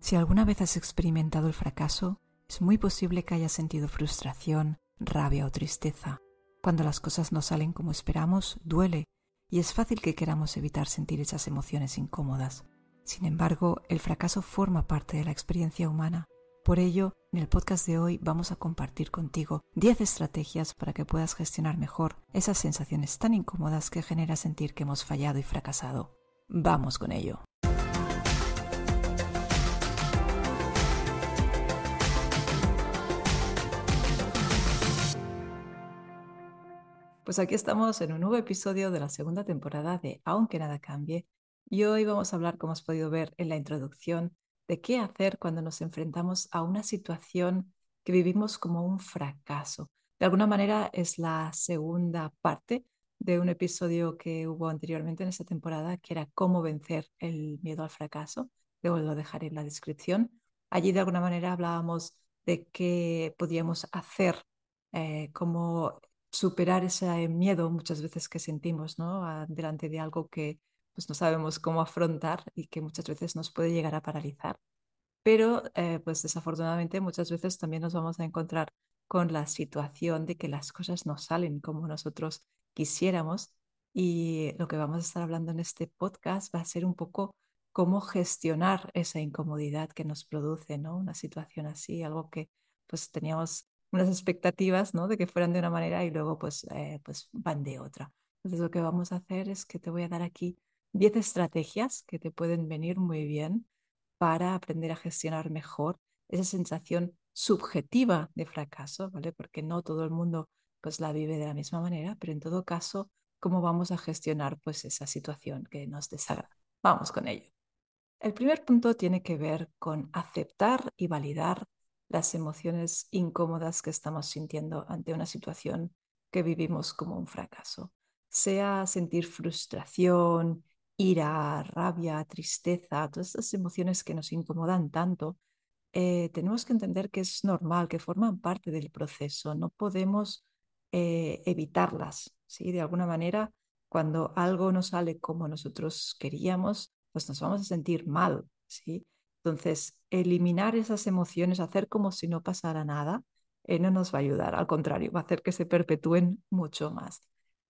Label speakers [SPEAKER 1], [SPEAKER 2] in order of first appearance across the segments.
[SPEAKER 1] Si alguna vez has experimentado el fracaso, es muy posible que hayas sentido frustración, rabia o tristeza. Cuando las cosas no salen como esperamos, duele y es fácil que queramos evitar sentir esas emociones incómodas. Sin embargo, el fracaso forma parte de la experiencia humana. Por ello, en el podcast de hoy vamos a compartir contigo 10 estrategias para que puedas gestionar mejor esas sensaciones tan incómodas que genera sentir que hemos fallado y fracasado. Vamos con ello. Pues aquí estamos en un nuevo episodio de la segunda temporada de Aunque nada cambie y hoy vamos a hablar, como has podido ver en la introducción, de qué hacer cuando nos enfrentamos a una situación que vivimos como un fracaso. De alguna manera es la segunda parte de un episodio que hubo anteriormente en esta temporada, que era cómo vencer el miedo al fracaso. Luego lo dejaré en la descripción. Allí de alguna manera hablábamos de qué podíamos hacer, eh, cómo superar ese miedo muchas veces que sentimos ¿no? delante de algo que pues no sabemos cómo afrontar y que muchas veces nos puede llegar a paralizar. Pero eh, pues desafortunadamente muchas veces también nos vamos a encontrar con la situación de que las cosas no salen como nosotros quisiéramos y lo que vamos a estar hablando en este podcast va a ser un poco cómo gestionar esa incomodidad que nos produce, ¿no? Una situación así, algo que pues teníamos unas expectativas, ¿no? De que fueran de una manera y luego pues, eh, pues van de otra. Entonces lo que vamos a hacer es que te voy a dar aquí 10 estrategias que te pueden venir muy bien para aprender a gestionar mejor esa sensación subjetiva de fracaso, ¿vale? Porque no todo el mundo pues la vive de la misma manera, pero en todo caso, cómo vamos a gestionar pues esa situación que nos desagrada. Vamos con ello. El primer punto tiene que ver con aceptar y validar las emociones incómodas que estamos sintiendo ante una situación que vivimos como un fracaso. Sea sentir frustración, ira, rabia, tristeza, todas estas emociones que nos incomodan tanto, eh, tenemos que entender que es normal, que forman parte del proceso. No podemos eh, evitarlas. ¿sí? De alguna manera, cuando algo no sale como nosotros queríamos, pues nos vamos a sentir mal. ¿sí? Entonces, eliminar esas emociones, hacer como si no pasara nada, eh, no nos va a ayudar, al contrario, va a hacer que se perpetúen mucho más.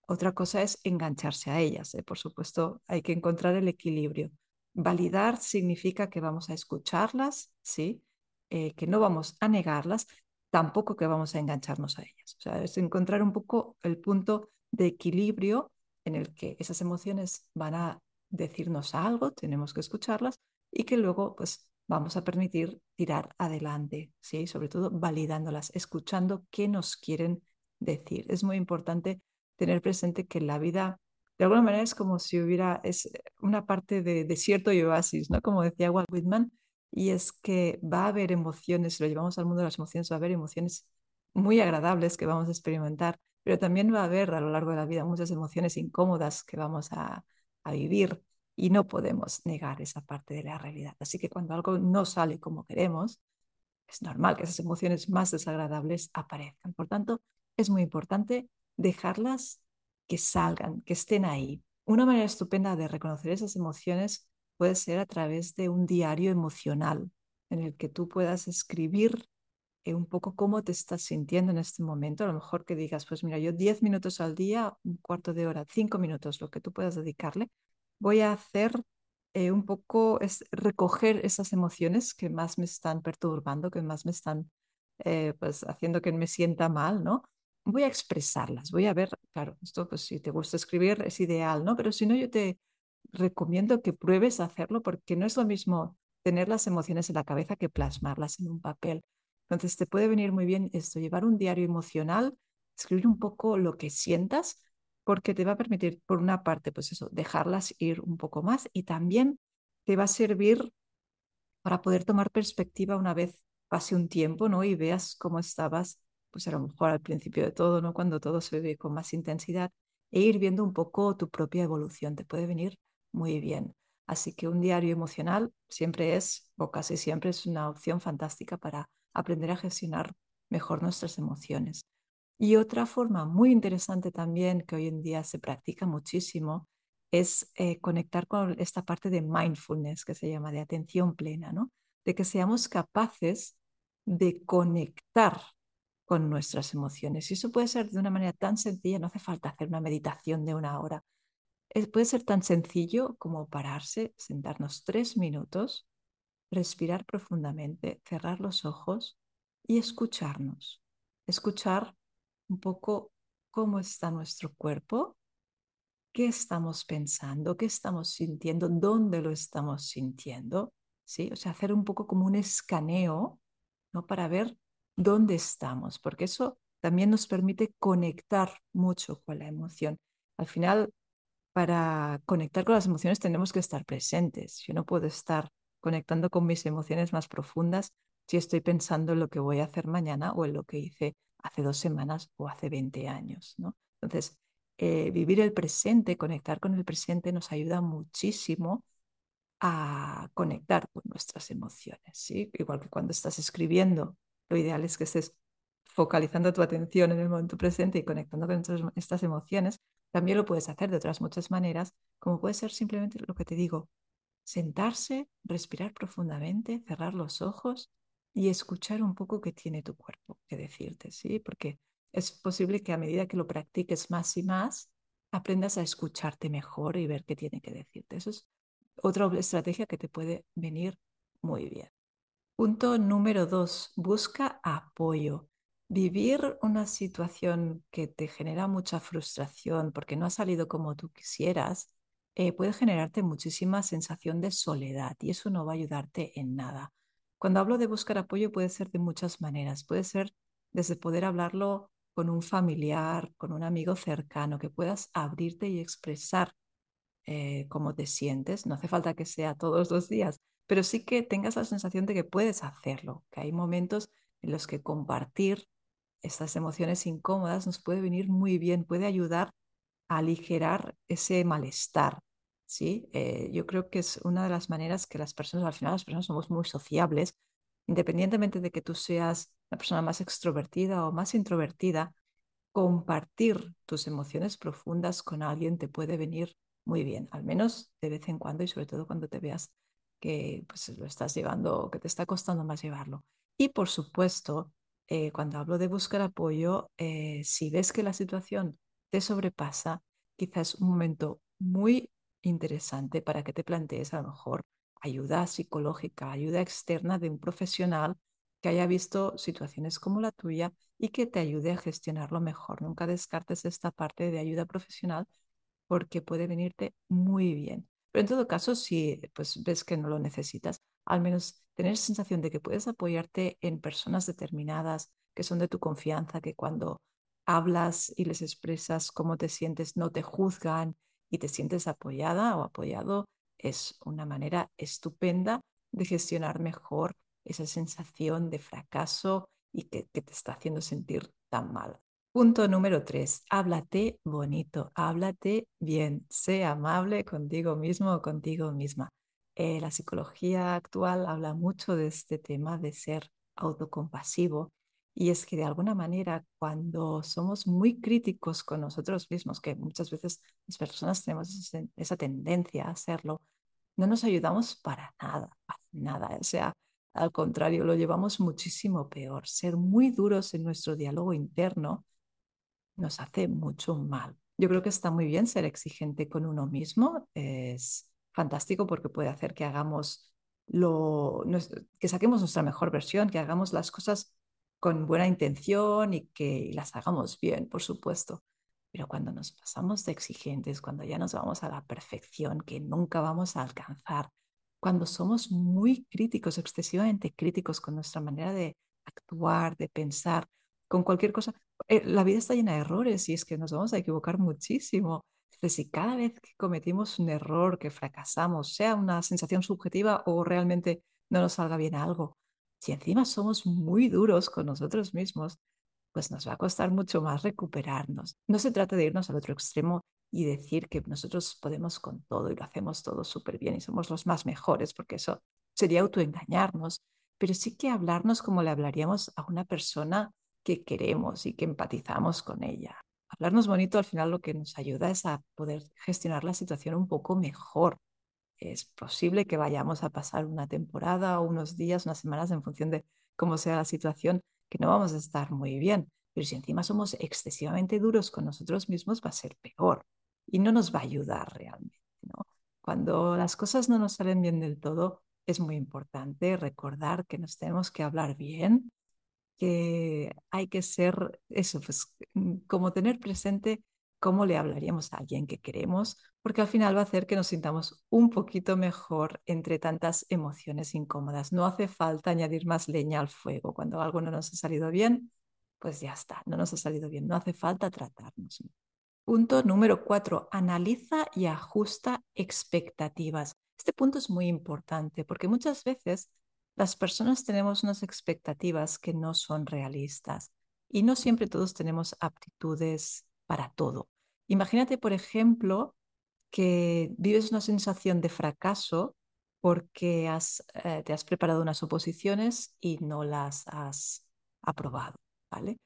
[SPEAKER 1] Otra cosa es engancharse a ellas, ¿eh? por supuesto, hay que encontrar el equilibrio. Validar significa que vamos a escucharlas, ¿sí? Eh, que no vamos a negarlas, tampoco que vamos a engancharnos a ellas. O sea, es encontrar un poco el punto de equilibrio en el que esas emociones van a decirnos algo, tenemos que escucharlas, y que luego pues vamos a permitir tirar adelante, ¿sí? sobre todo validándolas, escuchando qué nos quieren decir. Es muy importante tener presente que la vida, de alguna manera, es como si hubiera es una parte de desierto y oasis, ¿no? Como decía Walt Whitman, y es que va a haber emociones, si lo llevamos al mundo de las emociones, va a haber emociones muy agradables que vamos a experimentar, pero también va a haber a lo largo de la vida muchas emociones incómodas que vamos a, a vivir y no podemos negar esa parte de la realidad. Así que cuando algo no sale como queremos, es normal que esas emociones más desagradables aparezcan. Por tanto, es muy importante dejarlas que salgan, que estén ahí. Una manera estupenda de reconocer esas emociones puede ser a través de un diario emocional en el que tú puedas escribir eh, un poco cómo te estás sintiendo en este momento. A lo mejor que digas, pues mira, yo 10 minutos al día, un cuarto de hora, cinco minutos, lo que tú puedas dedicarle, voy a hacer eh, un poco, es recoger esas emociones que más me están perturbando, que más me están eh, pues haciendo que me sienta mal, ¿no? Voy a expresarlas, voy a ver, claro, esto pues si te gusta escribir es ideal, ¿no? Pero si no, yo te recomiendo que pruebes a hacerlo porque no es lo mismo tener las emociones en la cabeza que plasmarlas en un papel. Entonces te puede venir muy bien esto, llevar un diario emocional, escribir un poco lo que sientas, porque te va a permitir, por una parte, pues eso, dejarlas ir un poco más y también te va a servir para poder tomar perspectiva una vez pase un tiempo, ¿no? Y veas cómo estabas, pues a lo mejor al principio de todo, ¿no? Cuando todo se ve con más intensidad e ir viendo un poco tu propia evolución, te puede venir muy bien. Así que un diario emocional siempre es, o casi siempre es una opción fantástica para aprender a gestionar mejor nuestras emociones. Y otra forma muy interesante también que hoy en día se practica muchísimo es eh, conectar con esta parte de mindfulness que se llama de atención plena, ¿no? de que seamos capaces de conectar con nuestras emociones. Y eso puede ser de una manera tan sencilla, no hace falta hacer una meditación de una hora. puede ser tan sencillo como pararse, sentarnos tres minutos, respirar profundamente, cerrar los ojos y escucharnos. Escuchar un poco cómo está nuestro cuerpo, qué estamos pensando, qué estamos sintiendo, dónde lo estamos sintiendo, ¿sí? O sea, hacer un poco como un escaneo, ¿no? Para ver dónde estamos, porque eso también nos permite conectar mucho con la emoción. Al final, para conectar con las emociones tenemos que estar presentes. Yo no puedo estar conectando con mis emociones más profundas si estoy pensando en lo que voy a hacer mañana o en lo que hice hace dos semanas o hace 20 años. ¿no? Entonces, eh, vivir el presente, conectar con el presente nos ayuda muchísimo a conectar con nuestras emociones. ¿sí? Igual que cuando estás escribiendo, lo ideal es que estés focalizando tu atención en el momento presente y conectando con estas emociones. También lo puedes hacer de otras muchas maneras, como puede ser simplemente lo que te digo, sentarse, respirar profundamente, cerrar los ojos y escuchar un poco qué tiene tu cuerpo que decirte, ¿sí? Porque es posible que a medida que lo practiques más y más, aprendas a escucharte mejor y ver qué tiene que decirte. Eso es otra estrategia que te puede venir muy bien. Punto número dos, busca apoyo. Vivir una situación que te genera mucha frustración porque no ha salido como tú quisieras, eh, puede generarte muchísima sensación de soledad y eso no va a ayudarte en nada. Cuando hablo de buscar apoyo puede ser de muchas maneras. Puede ser desde poder hablarlo con un familiar, con un amigo cercano, que puedas abrirte y expresar eh, cómo te sientes. No hace falta que sea todos los días, pero sí que tengas la sensación de que puedes hacerlo, que hay momentos en los que compartir estas emociones incómodas nos puede venir muy bien, puede ayudar a aligerar ese malestar. ¿Sí? Eh, yo creo que es una de las maneras que las personas, al final las personas somos muy sociables, independientemente de que tú seas una persona más extrovertida o más introvertida, compartir tus emociones profundas con alguien te puede venir muy bien, al menos de vez en cuando y sobre todo cuando te veas que pues, lo estás llevando, que te está costando más llevarlo. Y por supuesto, eh, cuando hablo de buscar apoyo, eh, si ves que la situación te sobrepasa, quizás un momento muy interesante para que te plantees a lo mejor ayuda psicológica, ayuda externa de un profesional que haya visto situaciones como la tuya y que te ayude a gestionarlo mejor. Nunca descartes esta parte de ayuda profesional porque puede venirte muy bien. Pero en todo caso, si pues, ves que no lo necesitas, al menos tener sensación de que puedes apoyarte en personas determinadas que son de tu confianza, que cuando hablas y les expresas cómo te sientes, no te juzgan y te sientes apoyada o apoyado, es una manera estupenda de gestionar mejor esa sensación de fracaso y que, te está haciendo sentir tan mal. Punto número tres, háblate bonito, háblate bien, sé amable contigo mismo o contigo misma. Eh, la psicología actual habla mucho de este tema de ser autocompasivo y es que de alguna manera cuando somos muy críticos con nosotros mismos, que muchas veces las personas tenemos esa tendencia a hacerlo, no nos ayudamos para nada, para nada. O sea, al contrario, lo llevamos muchísimo peor. Ser muy duros en nuestro diálogo interno nos hace mucho mal. Yo creo que está muy bien ser exigente con uno mismo. Es fantástico porque puede hacer que hagamos lo, que saquemos nuestra mejor versión, que hagamos las cosas con buena intención y que las hagamos bien, por supuesto. Pero cuando nos pasamos de exigentes, cuando ya nos vamos a la perfección que nunca vamos a alcanzar, cuando somos muy críticos, excesivamente críticos con nuestra manera de actuar, de pensar, con cualquier cosa, eh, la vida está llena de errores y es que nos vamos a equivocar muchísimo. Entonces, si cada vez que cometimos un error, que fracasamos, sea una sensación subjetiva o realmente no nos salga bien algo, si encima somos muy duros con nosotros mismos, pues nos va a costar mucho más recuperarnos. No se trata de irnos al otro extremo y decir que nosotros podemos con todo y lo hacemos todo súper bien y somos los más mejores, porque eso sería autoengañarnos, pero sí que hablarnos como le hablaríamos a una persona que queremos y que empatizamos con ella. Hablarnos bonito al final lo que nos ayuda es a poder gestionar la situación un poco mejor. Es posible que vayamos a pasar una temporada unos días, unas semanas en función de cómo sea la situación, que no vamos a estar muy bien. Pero si encima somos excesivamente duros con nosotros mismos, va a ser peor y no nos va a ayudar realmente. Cuando las cosas no nos salen bien del todo, es muy importante recordar que nos tenemos que hablar bien, que hay que ser eso, pues mm, como tener presente cómo le hablaríamos a alguien que queremos, porque al final va a hacer que nos sintamos un poquito mejor entre tantas emociones incómodas. No hace falta añadir más leña al fuego. Cuando algo no nos ha salido bien, pues ya está, no nos ha salido bien, no hace falta tratarnos. Punto número cuatro, analiza y ajusta expectativas. Este punto es muy importante porque muchas veces las personas tenemos unas expectativas que no son realistas y no siempre todos tenemos aptitudes para todo. Imagínate, por ejemplo, que vives una sensación de fracaso porque eh, te has preparado unas oposiciones y no las has aprobado, ¿vale?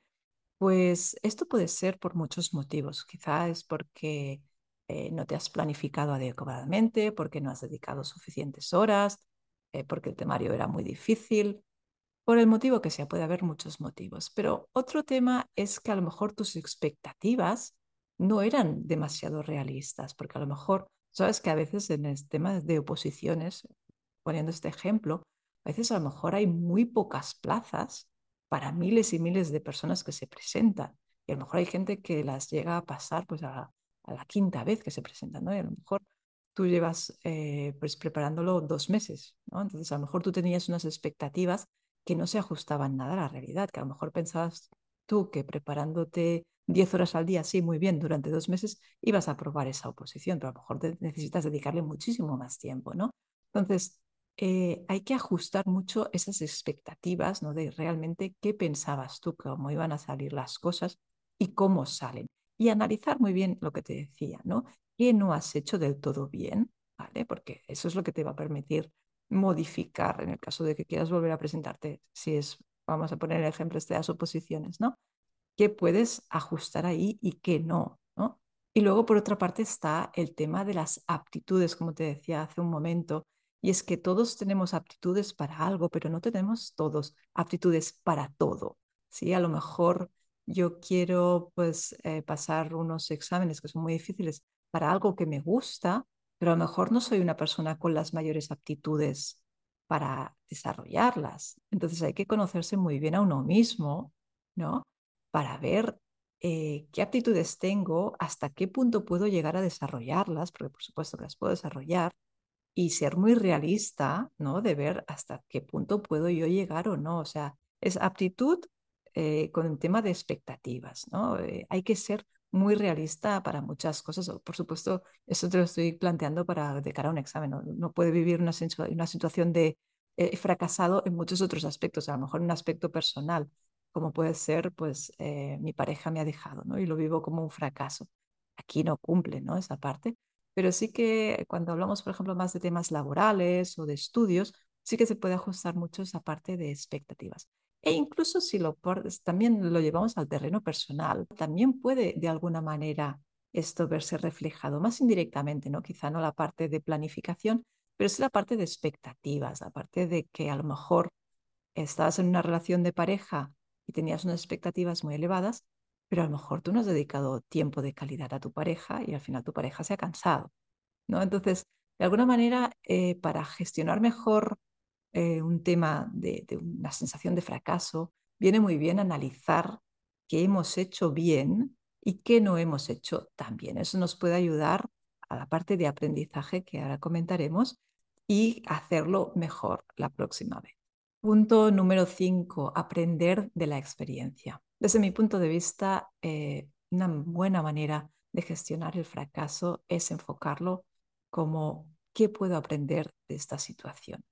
[SPEAKER 1] Pues esto puede ser por muchos motivos. Quizá es porque eh, no te has planificado adecuadamente, porque no has dedicado suficientes horas, eh, porque el temario era muy difícil, por el motivo que sea, puede haber muchos motivos. Pero otro tema es que a lo mejor tus expectativas no eran demasiado realistas, porque a lo mejor, sabes que a veces en el tema de oposiciones, poniendo este ejemplo, a veces a lo mejor hay muy pocas plazas para miles y miles de personas que se presentan. Y a lo mejor hay gente que las llega a pasar pues a, la quinta vez que se presentan, ¿no? Y a lo mejor tú llevas eh, pues preparándolo dos meses, ¿no? Entonces a lo mejor tú tenías unas expectativas que no se ajustaban nada a la realidad, que a lo mejor pensabas tú que preparándote 10 horas al día, sí, muy bien, durante dos meses ibas a aprobar esa oposición, pero a lo mejor necesitas dedicarle muchísimo más tiempo, ¿no? Entonces, eh, hay que ajustar mucho esas expectativas, ¿no? De realmente qué pensabas tú, cómo iban a salir las cosas y cómo salen. Y analizar muy bien lo que te decía, ¿no? ¿Qué no has hecho del todo bien? ¿Vale? Porque eso es lo que te va a permitir modificar en el caso de que quieras volver a presentarte, si es, vamos a poner el ejemplo de las oposiciones, ¿no? ¿Qué puedes ajustar ahí y qué no, ¿no? Y luego, por otra parte, está el tema de las aptitudes, como te decía hace un momento, y es que todos tenemos aptitudes para algo, pero no tenemos todos aptitudes para todo. ¿sí? A lo mejor yo quiero pues eh, pasar unos exámenes que son muy difíciles para algo que me gusta, pero a lo mejor no soy una persona con las mayores aptitudes para desarrollarlas. Entonces hay que conocerse muy bien a uno mismo, ¿no? Para ver eh, qué aptitudes tengo, hasta qué punto puedo llegar a desarrollarlas, porque por supuesto que las puedo desarrollar, y ser muy realista, ¿no? De ver hasta qué punto puedo yo llegar o no. O sea, es aptitud eh, con el tema de expectativas, ¿no? Eh, hay que ser muy realista para muchas cosas. Por supuesto, eso te lo estoy planteando para de cara a un examen. No, puede vivir una, una situación de eh, fracasado en muchos otros aspectos, a lo mejor en un aspecto personal, como puede ser, pues eh, mi pareja me ha dejado, ¿no? Y lo vivo como un fracaso. Aquí no cumple, ¿no? Esa parte. Pero sí que cuando hablamos, por ejemplo, más de temas laborales o de estudios, sí que se puede ajustar mucho esa parte de expectativas. E incluso si lo también lo llevamos al terreno personal, también puede de alguna manera esto verse reflejado, más indirectamente, ¿no? Quizá no la parte de planificación, pero sí la parte de expectativas, la parte de que a lo mejor estabas en una relación de pareja y tenías unas expectativas muy elevadas, pero a lo mejor tú no has dedicado tiempo de calidad a tu pareja y al final tu pareja se ha cansado, ¿no? Entonces, de alguna manera, eh, para gestionar mejor eh, un tema de, una sensación de fracaso, viene muy bien analizar qué hemos hecho bien y qué no hemos hecho tan bien. Eso nos puede ayudar a la parte de aprendizaje que ahora comentaremos y hacerlo mejor la próxima vez. Punto número 5, aprender de la experiencia. Desde mi punto de vista, eh, una buena manera de gestionar el fracaso es enfocarlo como qué puedo aprender de esta situación.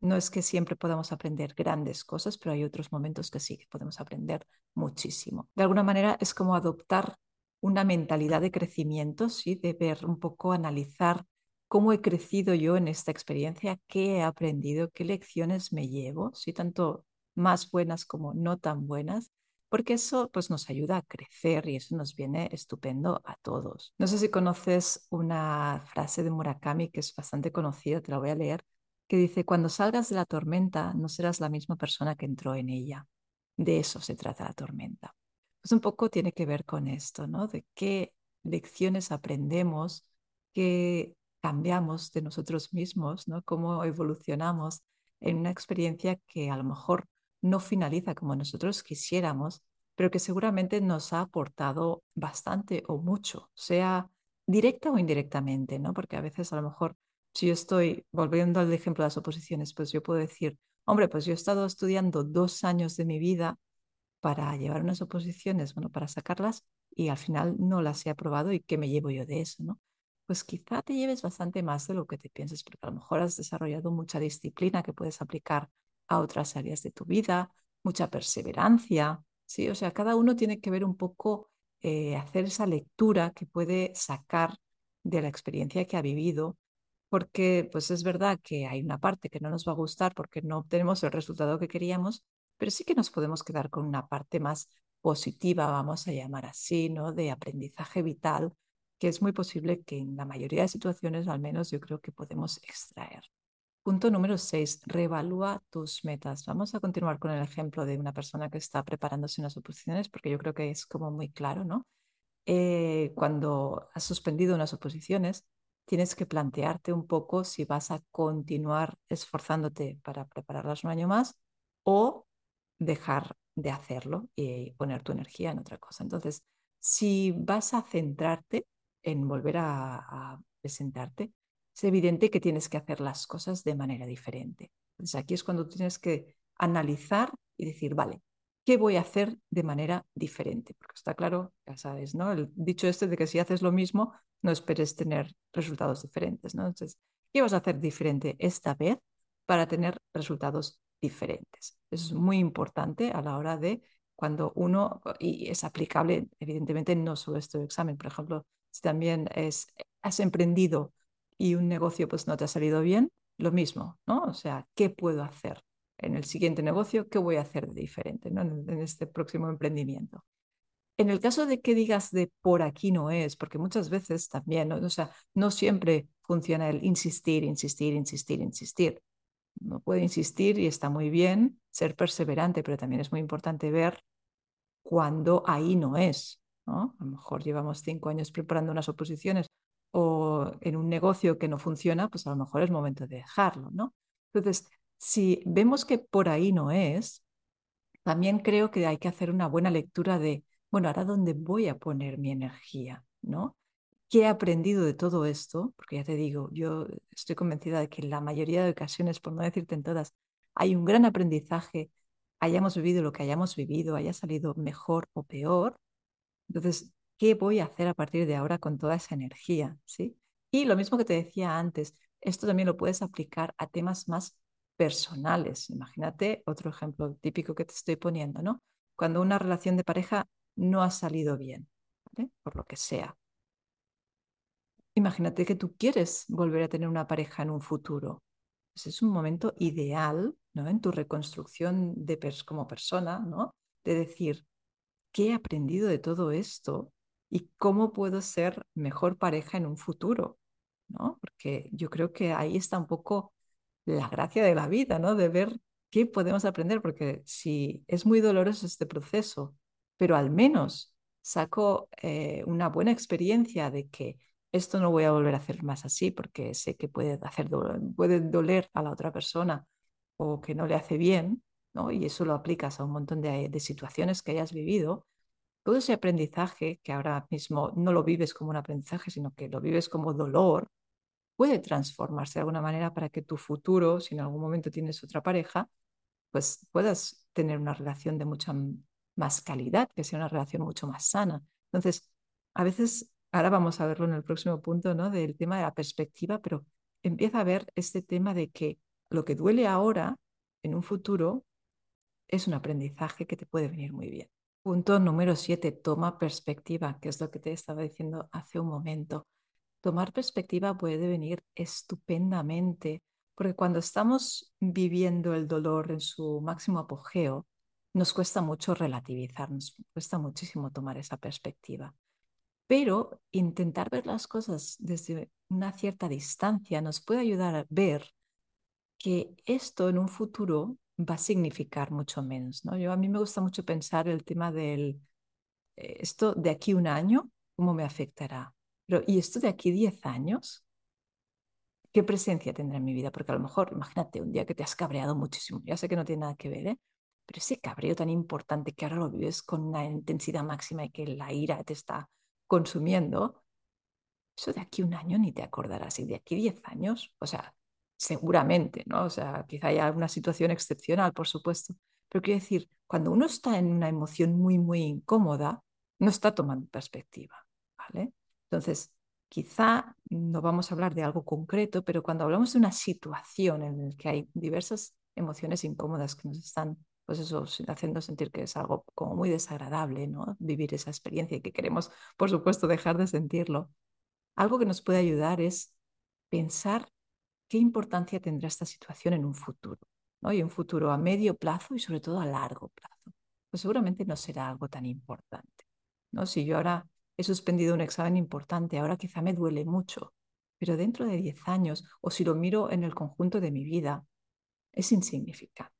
[SPEAKER 1] No es que siempre podamos aprender grandes cosas, pero hay otros momentos que sí, que podemos aprender muchísimo. De alguna manera es como adoptar una mentalidad de crecimiento, ¿sí? de ver un poco, analizar cómo he crecido yo en esta experiencia, qué he aprendido, qué lecciones me llevo, ¿sí? tanto más buenas como no tan buenas, porque eso pues nos ayuda a crecer y eso nos viene estupendo a todos. No sé si conoces una frase de Murakami que es bastante conocida, te la voy a leer, que dice, cuando salgas de la tormenta no serás la misma persona que entró en ella. De eso se trata la tormenta. Pues un poco tiene que ver con esto, ¿no? De qué lecciones aprendemos, qué cambiamos de nosotros mismos, ¿no? Cómo evolucionamos en una experiencia que a lo mejor no finaliza como nosotros quisiéramos, pero que seguramente nos ha aportado bastante o mucho, sea directa o indirectamente, ¿no? Porque a veces a lo mejor si yo estoy, volviendo al ejemplo de las oposiciones, pues yo puedo decir, hombre, pues yo he estado estudiando dos años de mi vida para llevar unas oposiciones, bueno, para sacarlas y al final no las he aprobado y qué me llevo yo de eso, ¿no? Pues quizá te lleves bastante más de lo que te pienses, porque a lo mejor has desarrollado mucha disciplina que puedes aplicar a otras áreas de tu vida, mucha perseverancia, ¿sí? O sea, cada uno tiene que ver un poco, eh, hacer esa lectura que puede sacar de la experiencia que ha vivido, porque pues es verdad que hay una parte que no nos va a gustar porque no obtenemos el resultado que queríamos, pero sí que nos podemos quedar con una parte más positiva, vamos a llamar así, ¿no? De aprendizaje vital, que es muy posible que en la mayoría de situaciones, al menos yo creo que podemos extraer. Punto número 6, reevalúa tus metas. Vamos a continuar con el ejemplo de una persona que está preparándose unas oposiciones, porque yo creo que es como muy claro, ¿no? Eh, cuando has suspendido unas oposiciones, tienes que plantearte un poco si vas a continuar esforzándote para prepararlas un año más o dejar de hacerlo y poner tu energía en otra cosa. Entonces, si vas a centrarte en volver a, presentarte, es evidente que tienes que hacer las cosas de manera diferente. Entonces, aquí es cuando tienes que analizar y decir, vale, ¿qué voy a hacer de manera diferente? Porque está claro, ya sabes, ¿no? El dicho este de que si haces lo mismo, no esperes tener resultados diferentes, ¿no? Entonces, ¿qué vas a hacer diferente esta vez para tener resultados diferentes. es muy importante a la hora de cuando uno, y es aplicable evidentemente no solo este examen, por ejemplo, si también es, has emprendido y un negocio pues no te ha salido bien, lo mismo, ¿no? O sea, ¿qué puedo hacer en el siguiente negocio? ¿Qué voy a hacer de diferente ¿no? en, en este próximo emprendimiento? En el caso de que digas de por aquí no es, porque muchas veces también, ¿no? o sea, no siempre funciona el insistir, insistir, insistir, insistir. No puede insistir y está muy bien ser perseverante, pero también es muy importante ver cuando ahí no es. ¿no? A lo mejor llevamos cinco años preparando unas oposiciones o en un negocio que no funciona, pues a lo mejor es momento de dejarlo. ¿no? Entonces, si vemos que por ahí no es, también creo que hay que hacer una buena lectura de, bueno, ahora dónde voy a poner mi energía, ¿no? ¿Qué he aprendido de todo esto? Porque ya te digo, yo estoy convencida de que en la mayoría de ocasiones, por no decirte en todas, hay un gran aprendizaje, hayamos vivido lo que hayamos vivido, haya salido mejor o peor. Entonces, ¿qué voy a hacer a partir de ahora con toda esa energía? ¿Sí? Y lo mismo que te decía antes, esto también lo puedes aplicar a temas más personales. Imagínate otro ejemplo típico que te estoy poniendo, ¿no? Cuando una relación de pareja no ha salido bien, por lo que sea Imagínate que tú quieres volver a tener una pareja en un futuro. Pues es un momento ideal ¿no? en tu reconstrucción como persona, ¿no? de decir, ¿qué he aprendido de todo esto? ¿Y cómo puedo ser mejor pareja en un futuro? ¿no? Porque yo creo que ahí está un poco la gracia de la vida, ¿no? de ver qué podemos aprender, porque si es muy doloroso este proceso, pero al menos saco eh, una buena experiencia de que esto no voy a volver a hacer más así porque sé que puede, hacer puede doler a la otra persona o que no le hace bien, ¿no? y eso lo aplicas a un montón de, de situaciones que hayas vivido, todo ese aprendizaje, que ahora mismo no lo vives como un aprendizaje, sino que lo vives como dolor, puede transformarse de alguna manera para que tu futuro, si en algún momento tienes otra pareja, pues puedas tener una relación de mucha más calidad, que sea una relación mucho más sana. Entonces, a veces ahora vamos a verlo en el próximo punto, ¿no? Del tema de la perspectiva, pero empieza a ver este tema de que lo que duele ahora, en un futuro, es un aprendizaje que te puede venir muy bien. Punto número siete, toma perspectiva, que es lo que te estaba diciendo hace un momento. Tomar perspectiva puede venir estupendamente, porque cuando estamos viviendo el dolor en su máximo apogeo, nos cuesta mucho relativizar, nos cuesta muchísimo tomar esa perspectiva. Pero intentar ver las cosas desde una cierta distancia nos puede ayudar a ver que esto en un futuro va a significar mucho menos. ¿no? Yo, a mí me gusta mucho pensar el tema del, eh, esto de aquí un año, ¿cómo me afectará? Pero, ¿y esto de aquí 10 años? ¿Qué presencia tendrá en mi vida? Porque a lo mejor, imagínate, un día que te has cabreado muchísimo, ya sé que no tiene nada que ver, ¿eh? pero ese cabreo tan importante que ahora lo vives con una intensidad máxima y que la ira te está consumiendo, eso de aquí un año ni te acordarás, y de aquí 10 años, o sea, seguramente, ¿no? O sea, quizá haya alguna situación excepcional, por supuesto, pero quiero decir, cuando uno está en una emoción muy, muy incómoda, no está tomando perspectiva, ¿vale? Entonces, quizá no vamos a hablar de algo concreto, pero cuando hablamos de una situación en la que hay diversas emociones incómodas que nos están, pues eso, haciendo sentir que es algo como muy desagradable, ¿no? Vivir esa experiencia y que queremos, por supuesto, dejar de sentirlo. Algo que nos puede ayudar es pensar qué importancia tendrá esta situación en un futuro, ¿no? Y un futuro a medio plazo y sobre todo a largo plazo. Pues seguramente no será algo tan importante, ¿no? Si yo ahora he suspendido un examen importante, ahora quizá me duele mucho, pero dentro de 10 años, o si lo miro en el conjunto de mi vida, es insignificante.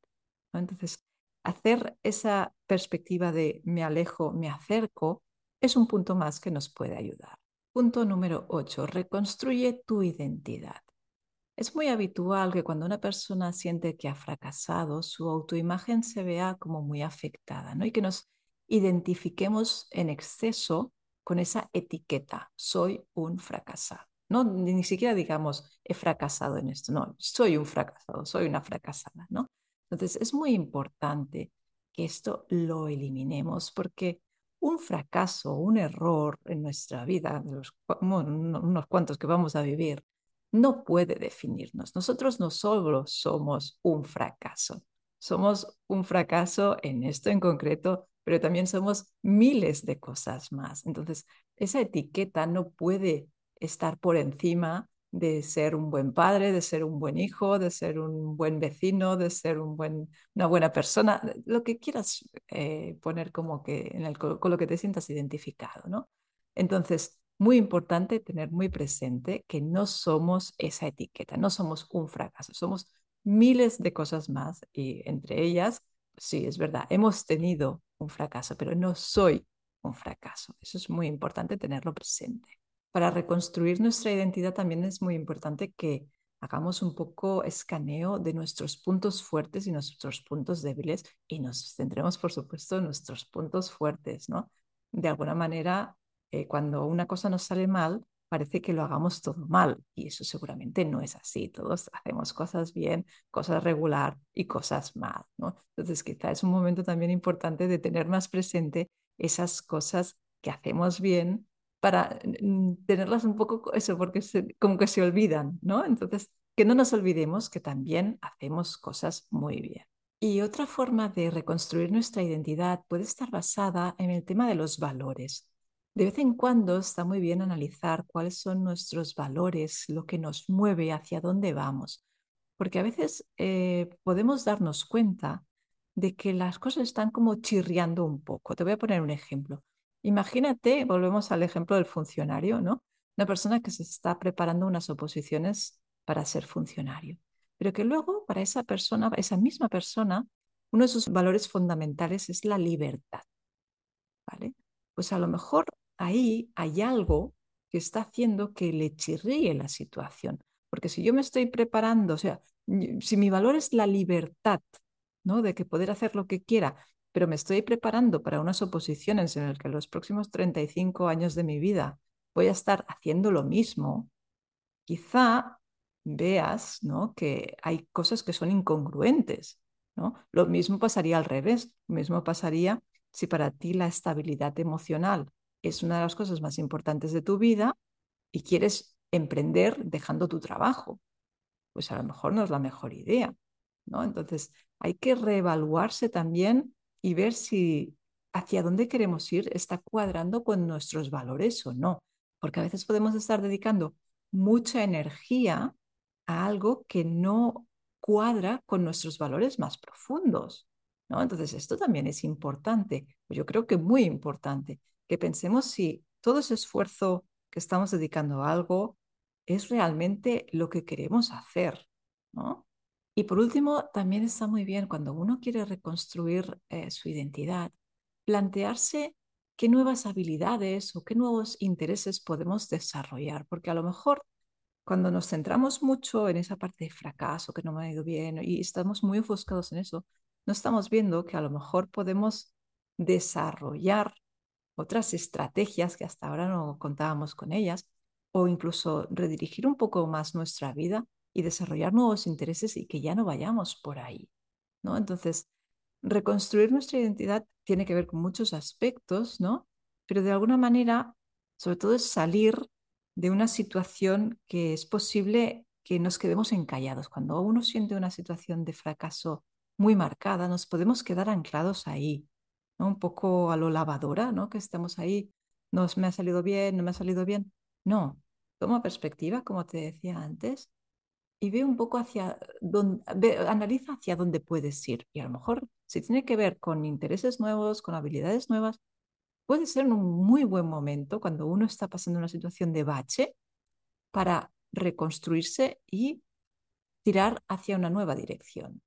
[SPEAKER 1] Entonces, hacer esa perspectiva de me alejo, me acerco, es un punto más que nos puede ayudar. Punto número 8. Reconstruye tu identidad. Es muy habitual que cuando una persona siente que ha fracasado, su autoimagen se vea como muy afectada ¿no? y que nos identifiquemos en exceso con esa etiqueta, soy un fracasado. No, ni siquiera digamos, he fracasado en esto, no, soy un fracasado, soy una fracasada, ¿no? Entonces es muy importante que esto lo eliminemos porque un fracaso, un error en nuestra vida, de los, unos cuantos que vamos a vivir, no puede definirnos. Nosotros no solo somos un fracaso, somos un fracaso en esto en concreto, pero también somos miles de cosas más. Entonces, esa etiqueta no puede estar por encima de ser un buen padre, de ser un buen hijo, de ser un buen vecino, de ser un buen, una buena persona, lo que quieras eh, poner como que en el, con lo que te sientas identificado, ¿no? Entonces, muy importante tener muy presente que no somos esa etiqueta, no somos un fracaso, somos miles de cosas más y entre ellas, sí, es verdad, hemos tenido un fracaso, pero no soy un fracaso. Eso es muy importante tenerlo presente. Para reconstruir nuestra identidad también es muy importante que hagamos un poco escaneo de nuestros puntos fuertes y nuestros puntos débiles y nos centremos, por supuesto, en nuestros puntos fuertes, ¿no? De alguna manera, eh, cuando una cosa nos sale mal, parece que lo hagamos todo mal y eso seguramente no es así. Todos hacemos cosas bien, cosas regular y cosas mal, ¿no? Entonces quizá es un momento también importante de tener más presente esas cosas que hacemos bien para mm, tenerlas un poco eso, porque como que se olvidan, ¿no? Entonces, que no nos olvidemos que también hacemos cosas muy bien. Y otra forma de reconstruir nuestra identidad puede estar basada en el tema de los valores. De vez en cuando está muy bien analizar cuáles son nuestros valores, lo que nos mueve, hacia dónde vamos, porque a veces eh, podemos darnos cuenta de que las cosas están como chirriando un poco. Te voy a poner un ejemplo. Imagínate, volvemos al ejemplo del funcionario, ¿no? Una persona que se está preparando unas oposiciones para ser funcionario, pero que luego para esa persona, esa misma persona, uno de sus valores fundamentales es la libertad, ¿vale? Pues a lo mejor ahí hay algo que está haciendo que le chirríe la situación. Porque si yo me estoy preparando, o sea, si mi valor es la libertad, ¿no? De que poder hacer lo que quiera, pero me estoy preparando para unas oposiciones en las que los próximos 35 años de mi vida voy a estar haciendo lo mismo, quizá veas, ¿no? Que hay cosas que son incongruentes, ¿no? Lo mismo pasaría al revés, lo mismo pasaría si para ti la estabilidad emocional es una de las cosas más importantes de tu vida y quieres emprender dejando tu trabajo, pues a lo mejor no es la mejor idea, ¿no? Entonces hay que reevaluarse también y ver si hacia dónde queremos ir está cuadrando con nuestros valores o no, porque a veces podemos estar dedicando mucha energía a algo que no cuadra con nuestros valores más profundos. ¿no? Entonces, esto también es importante, yo creo que muy importante, que pensemos si todo ese esfuerzo que estamos dedicando a algo es realmente lo que queremos hacer, ¿no? Y por último, también está muy bien cuando uno quiere reconstruir eh, su identidad, plantearse qué nuevas habilidades o qué nuevos intereses podemos desarrollar, porque a lo mejor cuando nos centramos mucho en esa parte de fracaso, que no me ha ido bien, y estamos muy ofuscados en eso, no estamos viendo que a lo mejor podemos desarrollar otras estrategias que hasta ahora no contábamos con ellas, o incluso redirigir un poco más nuestra vida y desarrollar nuevos intereses y que ya no vayamos por ahí, ¿no? Entonces, reconstruir nuestra identidad tiene que ver con muchos aspectos, ¿no? Pero de alguna manera, sobre todo es salir de una situación que es posible que nos quedemos encallados. Cuando uno siente una situación de fracaso muy marcada, nos podemos quedar anclados ahí, ¿no? Un poco a lo lavadora, ¿no? Que estamos ahí, no me ha salido bien, no me ha salido bien. No, toma perspectiva, como te decía antes, y ve un poco hacia dónde, analiza hacia dónde puedes ir. Y a lo mejor, si tiene que ver con intereses nuevos, con habilidades nuevas, puede ser un muy buen momento cuando uno está pasando una situación de bache para reconstruirse y tirar hacia una nueva dirección.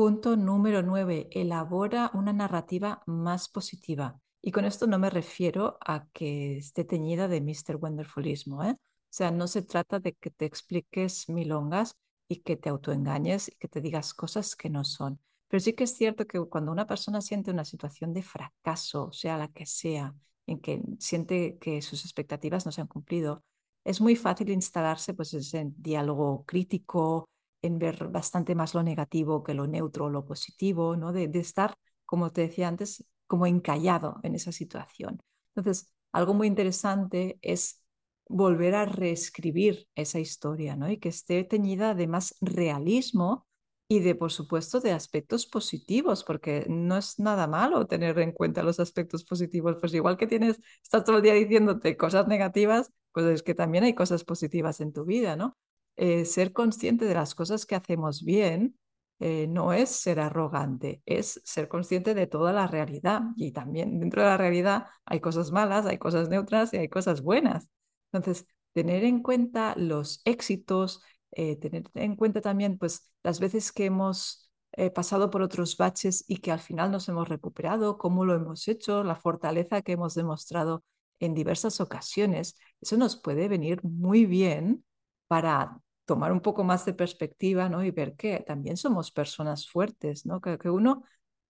[SPEAKER 1] Punto número nueve, elabora una narrativa más positiva. Y con esto no me refiero a que esté teñida de Mr. Wonderfulismo, ¿eh? O sea, no se trata de que te expliques milongas y que te autoengañes y que te digas cosas que no son. Pero sí que es cierto que cuando una persona siente una situación de fracaso, sea la que sea, en que siente que sus expectativas no se han cumplido, es muy fácil instalarse pues, en diálogo crítico, en ver bastante más lo negativo que lo neutro o lo positivo, ¿no? de, estar, como te decía antes, como encallado en esa situación. Entonces, algo muy interesante es volver a reescribir esa historia, ¿no? Y que esté teñida de más realismo y de, por supuesto, de aspectos positivos, porque no es nada malo tener en cuenta los aspectos positivos. Pues igual que tienes, estás todo el día diciéndote cosas negativas, pues es que también hay cosas positivas en tu vida, ¿no? Eh, ser consciente de las cosas que hacemos bien eh, no es ser arrogante, es ser consciente de toda la realidad. Y también dentro de la realidad hay cosas malas, hay cosas neutras y hay cosas buenas. Entonces, tener en cuenta los éxitos, eh, tener en cuenta también pues, las veces que hemos pasado por otros baches y que al final nos hemos recuperado, cómo lo hemos hecho, la fortaleza que hemos demostrado en diversas ocasiones, eso nos puede venir muy bien para tomar un poco más de perspectiva ¿no? y ver que también somos personas fuertes, ¿no? que, que uno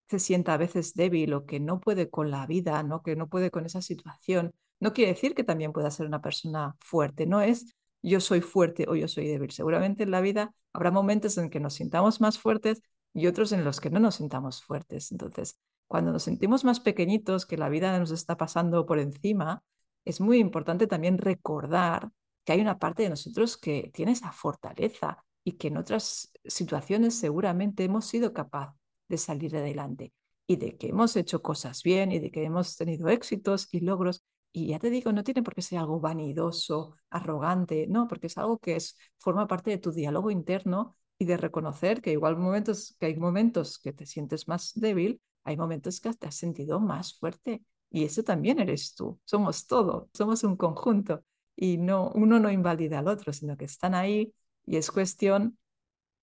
[SPEAKER 1] se sienta a veces débil o que no puede con la vida, ¿no? que no puede con esa situación, no quiere decir que también pueda ser una persona fuerte, no es yo soy fuerte o yo soy débil. Seguramente en la vida habrá momentos en que nos sintamos más fuertes y otros en los que no nos sintamos fuertes. Entonces, cuando nos sentimos más pequeñitos, que la vida nos está pasando por encima, es muy importante también recordar que hay una parte de nosotros que tiene esa fortaleza y que en otras situaciones seguramente hemos sido capaz de salir adelante y de que hemos hecho cosas bien y de que hemos tenido éxitos y logros y ya te digo, no tiene por qué ser algo vanidoso, arrogante, no, porque es algo que es, forma parte de tu diálogo interno y de reconocer que igual momentos, que hay momentos que te sientes más débil, hay momentos que te has sentido más fuerte. Y eso también eres tú. Somos todo, somos un conjunto. Y no, uno no invalida al otro, sino que están ahí y es cuestión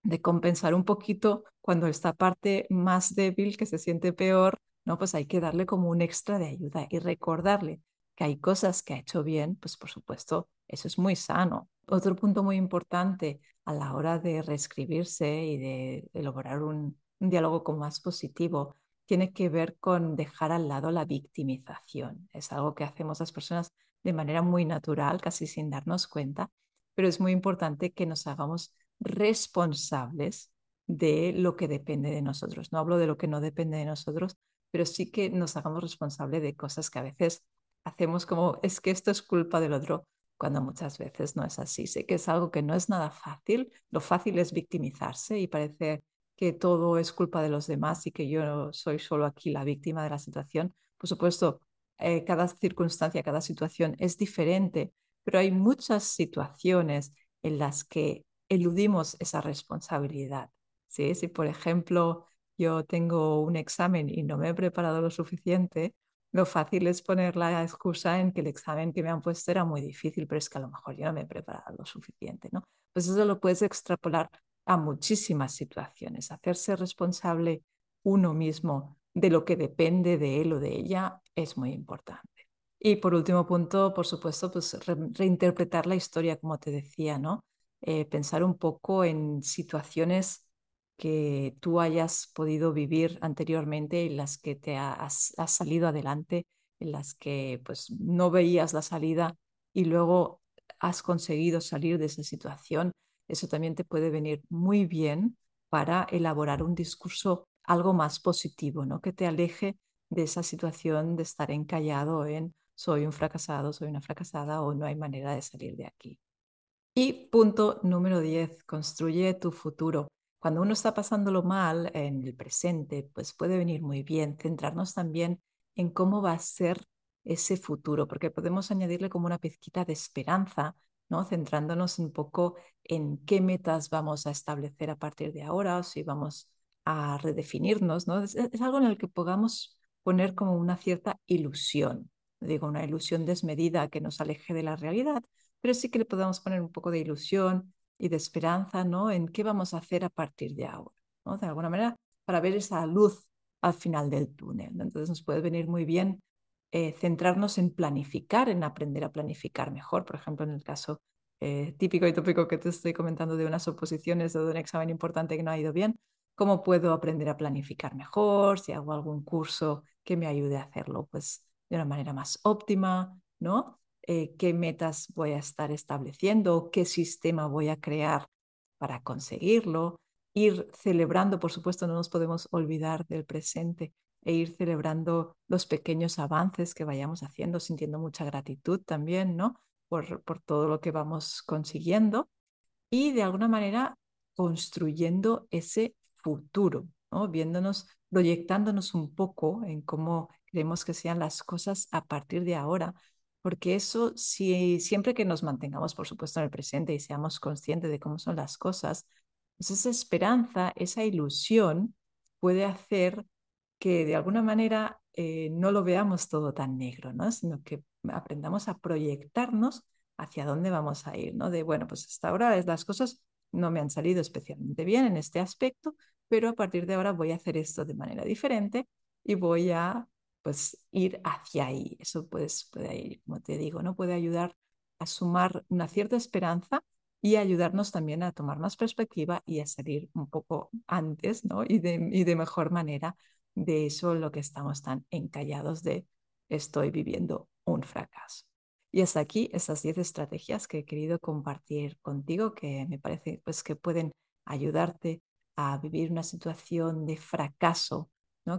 [SPEAKER 1] de compensar un poquito cuando esta parte más débil, que se siente peor, no, pues hay que darle como un extra de ayuda y recordarle que hay cosas que ha hecho bien, pues por supuesto, eso es muy sano. Otro punto muy importante a la hora de reescribirse y de elaborar un, diálogo con más positivo tiene que ver con dejar al lado la victimización. Es algo que hacemos las personas de manera muy natural, casi sin darnos cuenta, pero es muy importante que nos hagamos responsables de lo que depende de nosotros. No hablo de lo que no depende de nosotros, pero sí que nos hagamos responsables de cosas que a veces hacemos como, es que esto es culpa del otro, cuando muchas veces no es así. Sé que es algo que no es nada fácil, lo fácil es victimizarse y parece que todo es culpa de los demás y que yo soy solo aquí la víctima de la situación. Por supuesto, eh, cada circunstancia, cada situación es diferente, pero hay muchas situaciones en las que eludimos esa responsabilidad. ¿sí? Si, por ejemplo, yo tengo un examen y no me he preparado lo suficiente, lo fácil es poner la excusa en que el examen que me han puesto era muy difícil, pero es que a lo mejor yo no me he preparado lo suficiente, ¿no? Pues eso lo puedes extrapolar a muchísimas situaciones. Hacerse responsable uno mismo de lo que depende de él o de ella es muy importante. Y por último punto, por supuesto, pues reinterpretar la historia, como te decía, ¿no? Eh, pensar un poco en situaciones que tú hayas podido vivir anteriormente, en las que te has, salido adelante, en las que pues no veías la salida y luego has conseguido salir de esa situación, eso también te puede venir muy bien para elaborar un discurso algo más positivo, ¿no? Que te aleje de esa situación de estar encallado en soy un fracasado, soy una fracasada o no hay manera de salir de aquí. Y punto número 10, construye tu futuro. Cuando uno está pasándolo mal en el presente, pues puede venir muy bien centrarnos también en cómo va a ser ese futuro, porque podemos añadirle como una pizquita de esperanza, ¿no? Centrándonos un poco en qué metas vamos a establecer a partir de ahora o si vamos a redefinirnos, ¿no? Es, es algo en el que podamos poner como una cierta ilusión, digo una ilusión desmedida que nos aleje de la realidad, pero sí que le podemos poner un poco de ilusión y de esperanza, ¿no? En qué vamos a hacer a partir de ahora, ¿no? De alguna manera, para ver esa luz al final del túnel. Entonces nos puede venir muy bien eh, centrarnos en planificar, en aprender a planificar mejor. Por ejemplo, en el caso eh, típico y tópico que te estoy comentando de unas oposiciones o de un examen importante que no ha ido bien, ¿cómo puedo aprender a planificar mejor? Si hago algún curso que me ayude a hacerlo, pues de una manera más óptima, ¿no? Eh, qué metas voy a estar estableciendo, qué sistema voy a crear para conseguirlo, ir celebrando, por supuesto, no nos podemos olvidar del presente e ir celebrando los pequeños avances que vayamos haciendo, sintiendo mucha gratitud también, ¿no? Por, por todo lo que vamos consiguiendo y de alguna manera construyendo ese futuro, ¿no? Viéndonos, proyectándonos un poco en cómo queremos que sean las cosas a partir de ahora, porque eso, si siempre que nos mantengamos, por supuesto, en el presente y seamos conscientes de cómo son las cosas, pues esa esperanza, esa ilusión puede hacer que de alguna manera eh, no lo veamos todo tan negro, ¿no? sino que aprendamos a proyectarnos hacia dónde vamos a ir, ¿no? De, bueno, pues hasta ahora las cosas no me han salido especialmente bien en este aspecto, pero a partir de ahora voy a hacer esto de manera diferente y voy a pues ir hacia ahí. Eso pues, puede ir, como te digo, ¿no? Puede ayudar a sumar una cierta esperanza y ayudarnos también a tomar más perspectiva y a salir un poco antes, ¿no? Y de, y de mejor manera de eso lo que estamos tan encallados de estoy viviendo un fracaso. Y hasta aquí esas 10 estrategias que he querido compartir contigo que me parece pues que pueden ayudarte a vivir una situación de fracaso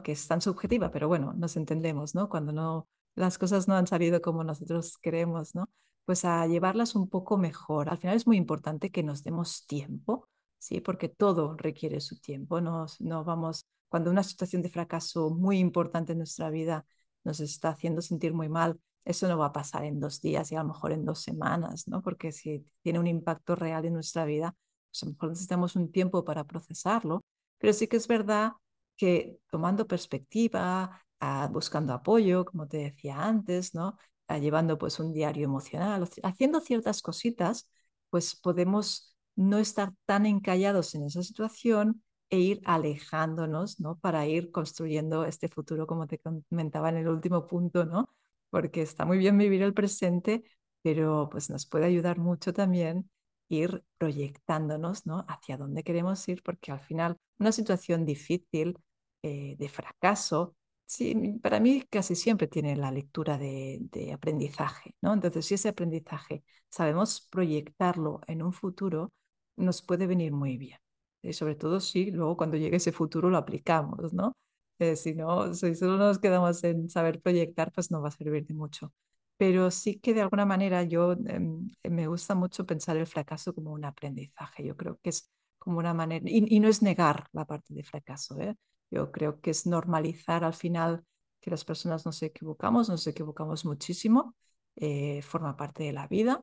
[SPEAKER 1] que es tan subjetiva, pero bueno, nos entendemos, ¿no? Cuando no, las cosas no han salido como nosotros queremos, ¿no? Pues a llevarlas un poco mejor. Al final es muy importante que nos demos tiempo, ¿sí? Porque todo requiere su tiempo. no vamos, cuando una situación de fracaso muy importante en nuestra vida nos está haciendo sentir muy mal, eso no va a pasar en dos días y a lo mejor en dos semanas, ¿no? Porque si tiene un impacto real en nuestra vida, pues a lo mejor necesitamos un tiempo para procesarlo. Pero sí que es verdad que tomando perspectiva, ah, buscando apoyo, como te decía antes, ¿no? Ah, llevando pues un diario emocional, haciendo ciertas cositas, pues podemos no estar tan encallados en esa situación e ir alejándonos, ¿no? Para ir construyendo este futuro, como te comentaba en el último punto, ¿no? Porque está muy bien vivir el presente, pero pues nos puede ayudar mucho también ir proyectándonos, ¿no? Hacia dónde queremos ir, porque al final una situación difícil eh, de fracaso, sí, para mí casi siempre tiene la lectura de, aprendizaje, ¿no? Entonces, si ese aprendizaje sabemos proyectarlo en un futuro, nos puede venir muy bien. Y sobre todo si luego cuando llegue ese futuro lo aplicamos, ¿no? Eh, si no, si solo nos quedamos en saber proyectar, pues no va a servir de mucho. Pero sí que de alguna manera yo em, me gusta mucho pensar el fracaso como un aprendizaje. Yo creo que es como una manera, y, y no es negar la parte de fracaso, ¿eh? Yo creo que es normalizar al final que las personas nos equivocamos, nos equivocamos muchísimo, eh, forma parte de la vida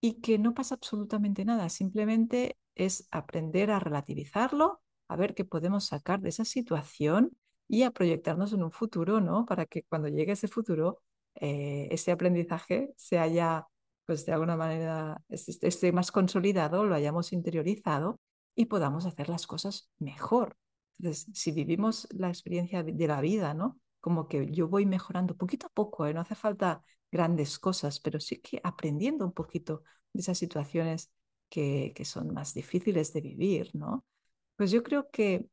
[SPEAKER 1] y que no pasa absolutamente nada, simplemente es aprender a relativizarlo a ver qué podemos sacar de esa situación y a proyectarnos en un futuro, ¿no? Para que cuando llegue ese futuro, eh, ese aprendizaje se haya, pues de alguna manera, esté más consolidado, lo hayamos interiorizado y podamos hacer las cosas mejor. Entonces, si vivimos la experiencia de la vida, ¿no? Como que yo voy mejorando poquito a poco, ¿eh? no hace falta grandes cosas, pero sí que aprendiendo un poquito de esas situaciones que, que son más difíciles de vivir, ¿no? Pues yo creo que,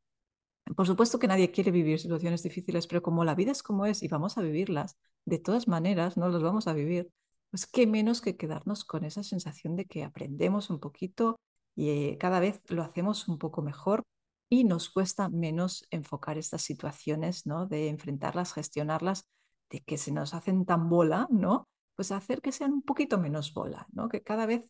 [SPEAKER 1] por supuesto que nadie quiere vivir situaciones difíciles, pero como la vida es como es y vamos a vivirlas, de todas maneras, no las vamos a vivir, pues qué menos que quedarnos con esa sensación de que aprendemos un poquito y eh, cada vez lo hacemos un poco mejor y nos cuesta menos enfocar estas situaciones, ¿no? De enfrentarlas, gestionarlas, de que se nos hacen tan bola, ¿no? Pues hacer que sean un poquito menos bola, ¿no? Que cada vez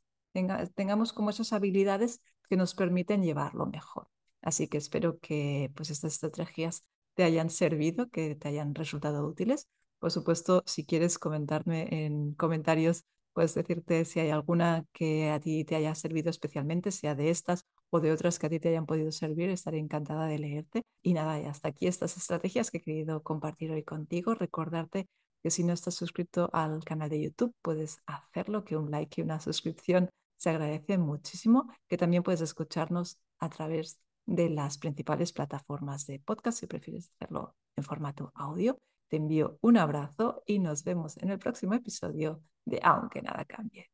[SPEAKER 1] tengamos como esas habilidades que nos permiten llevarlo mejor. Así que espero que pues estas estrategias te hayan servido, que te hayan resultado útiles. Por supuesto, si quieres comentarme en comentarios Puedes decirte si hay alguna que a ti te haya servido especialmente, sea de estas o de otras que a ti te hayan podido servir. Estaré encantada de leerte. Y nada, y hasta aquí estas estrategias que he querido compartir hoy contigo. Recordarte que si no estás suscrito al canal de YouTube, puedes hacerlo, que un like y una suscripción se agradece muchísimo, que también puedes escucharnos a través de las principales plataformas de podcast si prefieres hacerlo en formato audio. Te envío un abrazo y nos vemos en el próximo episodio de Aunque nada cambie.